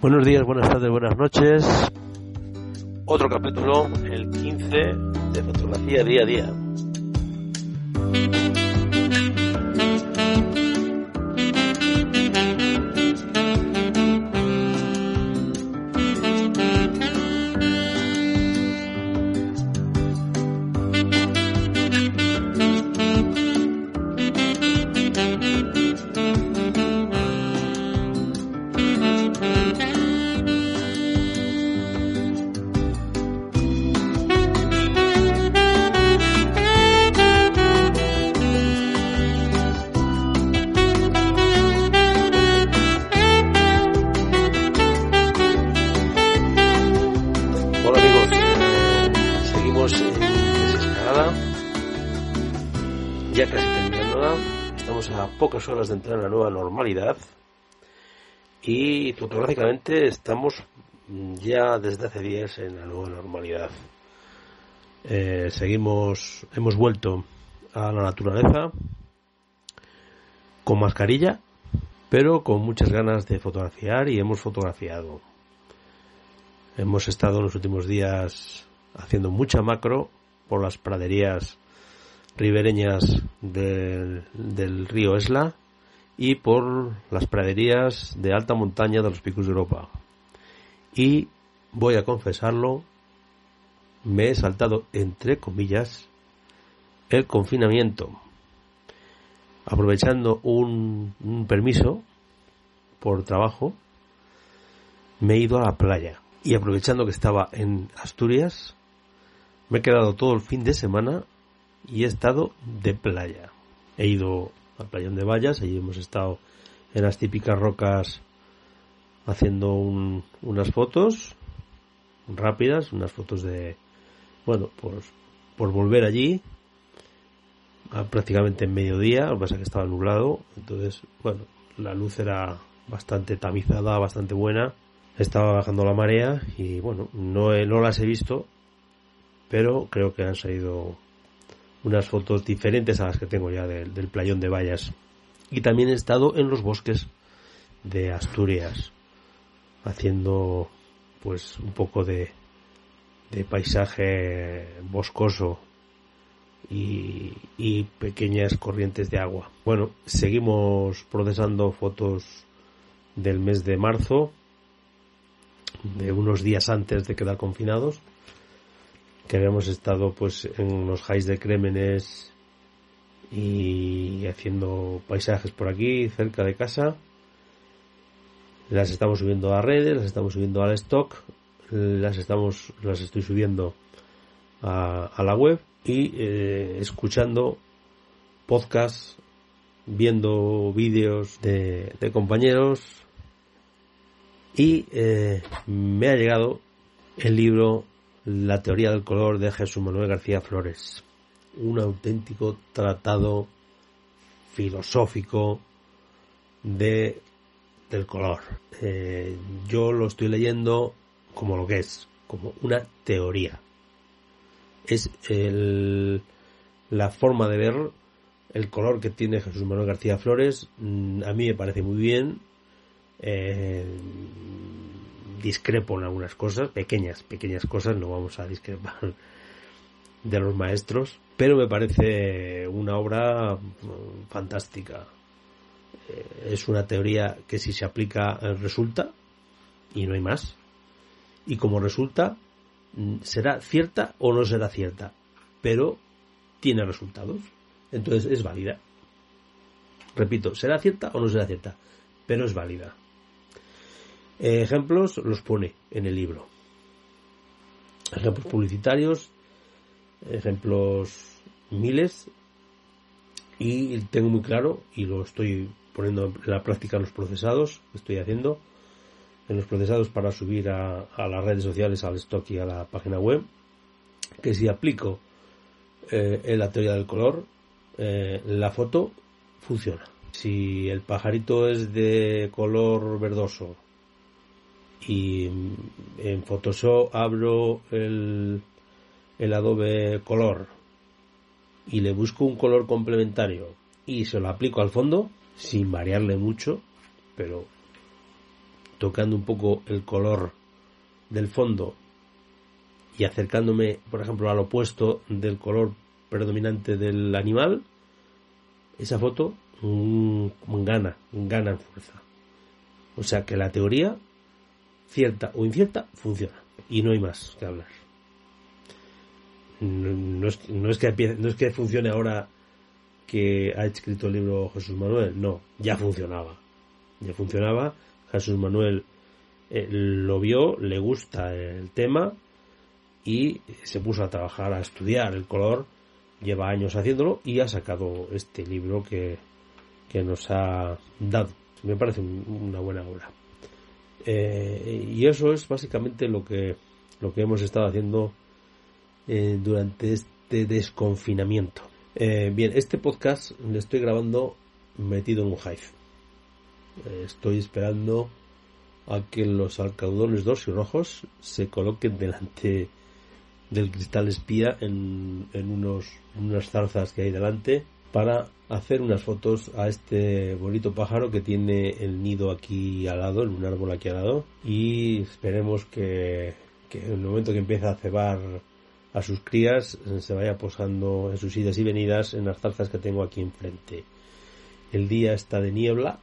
Buenos días, buenas tardes, buenas noches. Otro capítulo, el 15 de fotografía día a día. Pocas horas de entrar en la nueva normalidad y fotográficamente estamos ya desde hace días en la nueva normalidad. Eh, seguimos, hemos vuelto a la naturaleza con mascarilla, pero con muchas ganas de fotografiar y hemos fotografiado. Hemos estado en los últimos días haciendo mucha macro por las praderías ribereñas del, del río Esla y por las praderías de alta montaña de los picos de Europa. Y voy a confesarlo, me he saltado entre comillas el confinamiento, aprovechando un, un permiso por trabajo, me he ido a la playa y aprovechando que estaba en Asturias, me he quedado todo el fin de semana y he estado de playa. He ido al playón de Vallas, allí hemos estado en las típicas rocas haciendo un- unas fotos rápidas, unas fotos de, bueno, por, por volver allí, a prácticamente en mediodía, lo que pasa es que estaba nublado, entonces, bueno, la luz era bastante tamizada, bastante buena, estaba bajando la marea y bueno, no, no las he visto, pero creo que han salido unas fotos diferentes a las que tengo ya del, playón de Vallas. Y también he estado en los bosques de Asturias, haciendo pues un poco de, de paisaje boscoso y, y pequeñas corrientes de agua. Bueno, seguimos procesando fotos del mes de marzo, de unos días antes de quedar confinados, que habíamos estado pues en los highs de Crémenes y haciendo paisajes por aquí cerca de casa. Las estamos subiendo a redes, las estamos subiendo al stock, las estamos las estoy subiendo a, la web y eh, escuchando podcasts, viendo vídeos de, de compañeros y eh, me ha llegado el libro La teoría del color de Jesús Manuel García Flores. Un auténtico tratado filosófico de del color. Eh, yo lo estoy leyendo como lo que es, como una teoría. Es el, la forma de ver el color que tiene Jesús Manuel García Flores. Mm, A mí me parece muy bien. Eh, discrepo en algunas cosas, pequeñas, pequeñas cosas, no vamos a discrepar de los maestros, pero me parece una obra mm, fantástica. Eh, Es una teoría que si se aplica eh, resulta y no hay más. Y como resulta, mm, será cierta o no será cierta, pero tiene resultados. Entonces es válida. Repito, será cierta o no será cierta, pero es válida. Ejemplos los pone en el libro. Ejemplos publicitarios, ejemplos miles, y tengo muy claro, y lo estoy poniendo en la práctica los procesados que estoy haciendo, en los procesados para subir a, a las redes sociales, al stock y a la página web, que si aplico eh, en la teoría del color, eh, la foto funciona. Si el pajarito es de color verdoso y en Photoshop abro el, el Adobe Color y le busco un color complementario y se lo aplico al fondo sin variarle mucho, pero tocando un poco el color del fondo y acercándome, por ejemplo, al opuesto del color predominante del animal, esa foto mm, gana, gana en fuerza. O sea que la teoría, cierta o incierta, funciona. Y no hay más que hablar. No, es, no, es, que, no es que funcione ahora que ha escrito el libro Jesús Manuel, no, ya funcionaba. Ya funcionaba, Jesús Manuel eh, lo vio, le gusta el tema y se puso a trabajar, a estudiar el color, lleva años haciéndolo y ha sacado este libro que, que nos ha dado. Me parece una buena obra. Eh, y eso es básicamente lo que, lo que hemos estado haciendo eh, durante este desconfinamiento. Eh, bien, este podcast le estoy grabando metido en un hive. estoy esperando a que los alcaudones rojos se coloquen delante del cristal espía en, en unos, unas zarzas que hay delante para hacer unas fotos a este bonito pájaro que tiene el nido aquí al lado, un árbol aquí al lado y esperemos que, en el momento que empiece a cebar a sus crías se vaya posando en sus idas y venidas en las zarzas que tengo aquí enfrente. El día está de niebla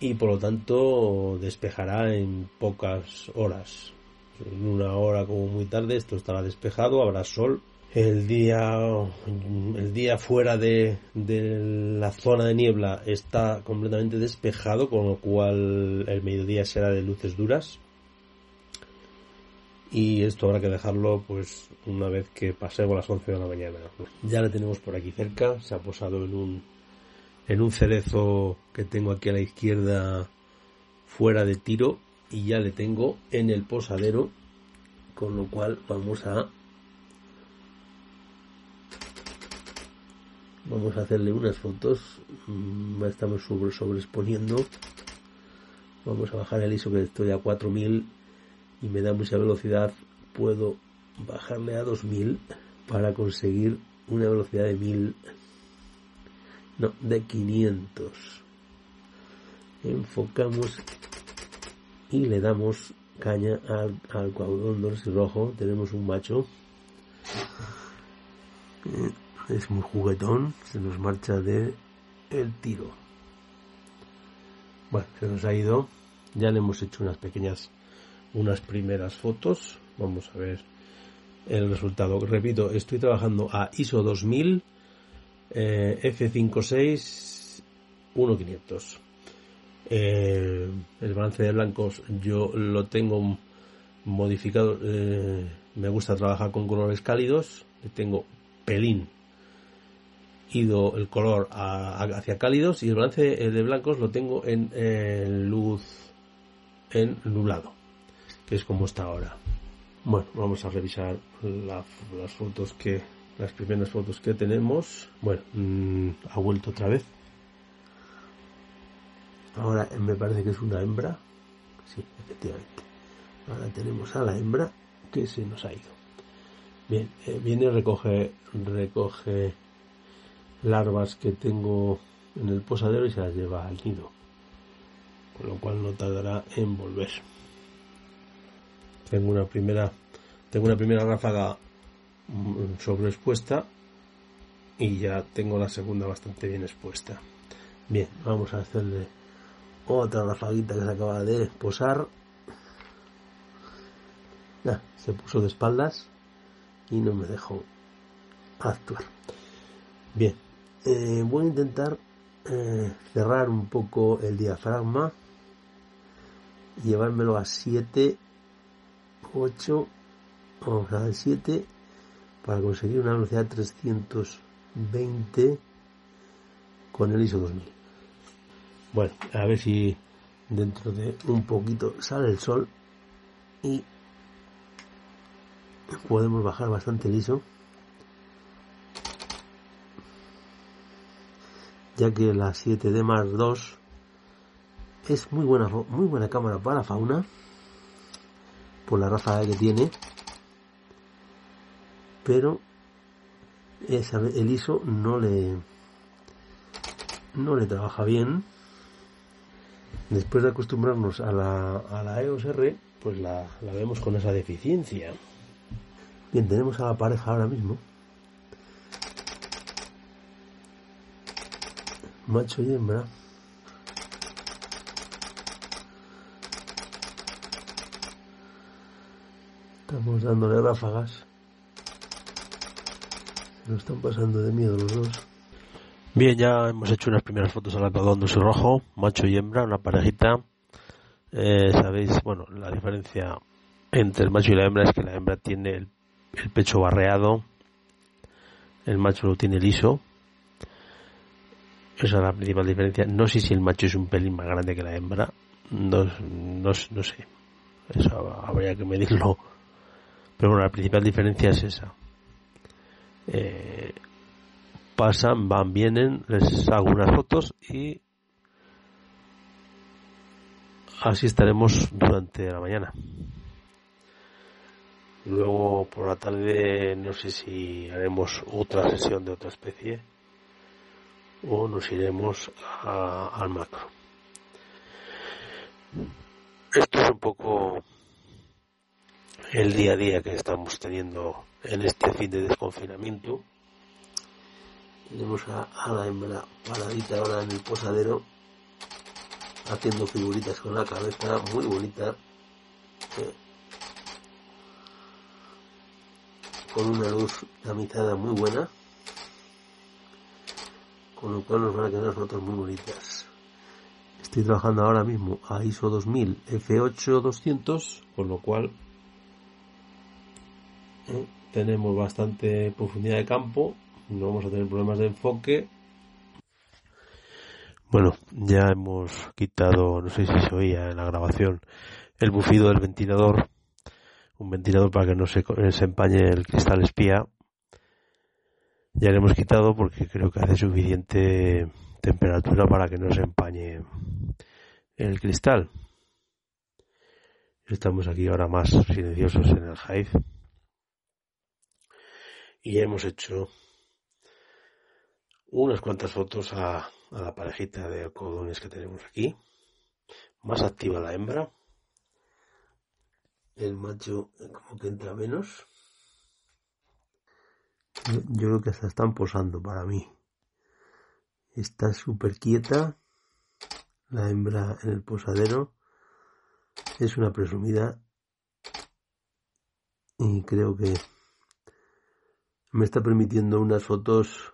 y por lo tanto despejará en pocas horas en una hora como muy tarde esto estará despejado, habrá sol. El día, el día fuera de, de la zona de niebla está completamente despejado, con lo cual el mediodía será de luces duras. Y esto habrá que dejarlo pues una vez que pasemos las 11 de la mañana. Ya la tenemos por aquí cerca, se ha posado en un, en un cerezo que tengo aquí a la izquierda fuera de tiro y ya le tengo en el posadero con lo cual vamos a vamos a hacerle unas fotos mm, estamos sobre sobreexponiendo vamos a bajar el ISO que estoy a 4000 y me da mucha velocidad puedo bajarle a 2000 para conseguir una velocidad de 1000 no de 500 enfocamos y le damos caña al, al y rojo. Tenemos un macho. Es muy juguetón. Se nos marcha de el tiro. Bueno, se nos ha ido. Ya le hemos hecho unas pequeñas, unas primeras fotos. Vamos a ver el resultado. Repito, estoy trabajando a ISO 2000, F56, 1500. Eh, el balance de blancos yo lo tengo modificado. Eh, me gusta trabajar con colores cálidos. Tengo pelín ido el color hacia cálidos y el balance de blancos lo tengo en, luz en nublado que es como está ahora bueno vamos a revisar las fotos que las primeras fotos que tenemos bueno mm, ha vuelto otra vez Ahora me parece que es una hembra. Sí, efectivamente. Ahora tenemos a la hembra que se nos ha ido. Bien, eh, viene recoge, recoge larvas que tengo en el posadero y se las lleva al nido. Con lo cual no tardará en volver. Tengo una primera, tengo una primera ráfaga mm, sobreexpuesta y ya tengo la segunda bastante bien expuesta. Bien, vamos a hacerle otra rafaguita que se acaba de posar. Ya, se puso de espaldas y no me dejó actuar. Bien, eh, voy a intentar eh, cerrar un poco el diafragma y llevármelo a 7, 8, vamos a dar 7 para conseguir una velocidad 320 con el ISO 2000. Bueno, a ver si dentro de un poquito sale el sol y podemos bajar bastante liso ya que la 7D Mark II es muy buena muy buena cámara para fauna por la raza que tiene pero el ISO no le no le trabaja bien. Después de acostumbrarnos a la, a la EOS R pues la vemos con esa deficiencia. Bien tenemos a la pareja ahora mismo macho y hembra estamos dándole ráfagas se nos están pasando de miedo los dos. Bien ya hemos hecho unas primeras fotos al algodón su rojo macho y hembra una parejita. Eh, sabéis bueno la diferencia entre el macho y la hembra es que la hembra tiene el, el pecho barreado el macho lo tiene liso esa es la principal diferencia. No sé si el macho es un pelín más grande que la hembra. No, no, sé. Eso habría que medirlo. Pero bueno, la principal diferencia es esa. Eh, pasan, van, vienen, les hago unas fotos y así estaremos durante la mañana. Luego por la tarde no sé si haremos otra sesión de otra especie o nos iremos al macro. Esto es un poco el día a día que estamos teniendo en este fin de desconfinamiento. Tenemos a, la hembra paradita ahora en el posadero haciendo figuritas con la cabeza muy bonita con una luz tamizada muy buena con lo cual nos van a quedar fotos muy bonitas. Estoy trabajando ahora mismo a ISO 2000 F8 200, con lo cual eh, tenemos bastante profundidad de campo, no vamos a tener problemas de enfoque. Bueno, ya hemos quitado, no sé si se oía en la grabación, el bufido del ventilador, un ventilador para que no se, se empañe el cristal espía ya le hemos quitado porque creo que hace suficiente temperatura para que no se empañe el cristal. Estamos aquí ahora más silenciosos en el Hive. Y ya hemos hecho unas cuantas fotos a, la parejita de algodones que tenemos aquí. Más activa la hembra. El macho como que entra menos. Yo creo que se están posando para mí. Está súper quieta. La hembra en el posadero. Es una presumida. Y creo que me está permitiendo unas fotos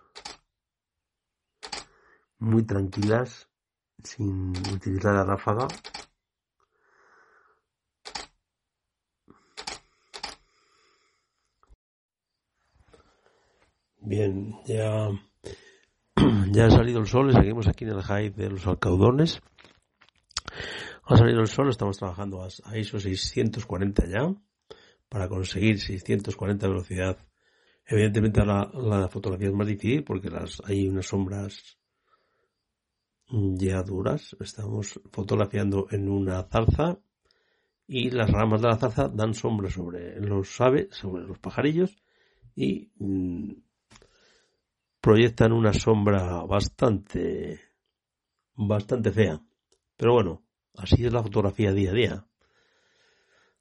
muy tranquilas sin utilizar la ráfaga Bien, ya, ya ha salido el sol, seguimos aquí en el high de los alcaudones. Ha salido el sol, estamos trabajando a ISO 640 ya, para conseguir 640 velocidad. Evidentemente la, la fotografía es más difícil porque las, hay unas sombras ya duras. Estamos fotografiando en una zarza y las ramas de la zarza dan sombra sobre los aves, sobre los pajarillos y mm, proyectan una sombra bastante, bastante fea. Pero bueno, así es la fotografía día a día.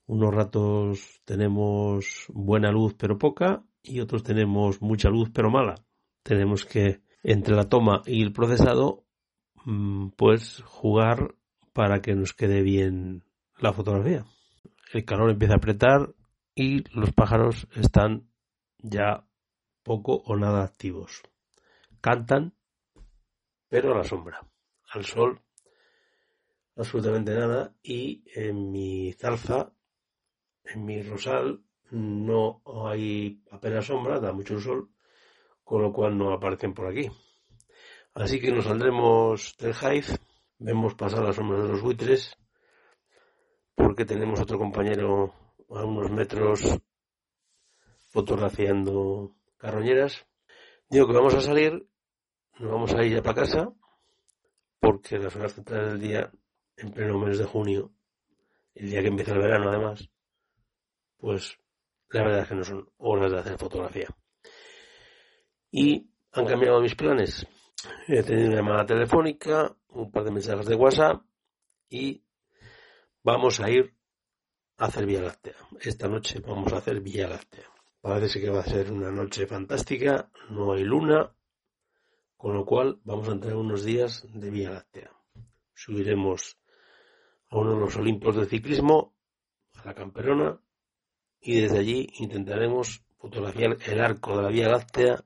Unos ratos tenemos buena luz pero poca y otros tenemos mucha luz pero mala. Tenemos que entre la toma y el procesado mm, pues jugar para que nos quede bien la fotografía. El calor empieza a apretar y los pájaros están ya poco o nada activos cantan, pero a la sombra. Al sol, absolutamente nada. Y en mi zarza, en mi rosal, no hay apenas sombra, da mucho sol, con lo cual no aparecen por aquí. Así que nos saldremos del hive vemos pasar las sombras de los buitres porque tenemos otro compañero a unos metros fotografiando carroñeras. Digo que vamos a salir, nos vamos a ir ya para casa porque las horas centrales del día, en pleno mes de junio, el día que empieza el verano además, pues la verdad es que no son horas de hacer fotografía. Y han cambiado mis planes. He tenido una llamada telefónica, un par de mensajes de WhatsApp y vamos a ir a hacer Vía Láctea. Esta noche vamos a hacer Vía Láctea. Parece que va a ser una noche fantástica, no hay luna, con lo cual vamos a entrar unos días de Vía Láctea. Subiremos a uno de los Olimpos de ciclismo, a la Camperona, y desde allí intentaremos fotografiar el arco de la Vía Láctea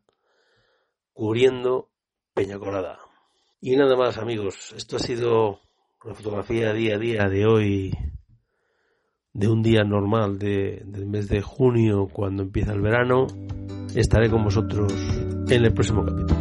cubriendo Peña Colada. Y nada más amigos, esto ha sido la fotografía día a día de hoy, de un día normal de, del mes de junio cuando empieza el verano. Estaré con vosotros en el próximo capítulo.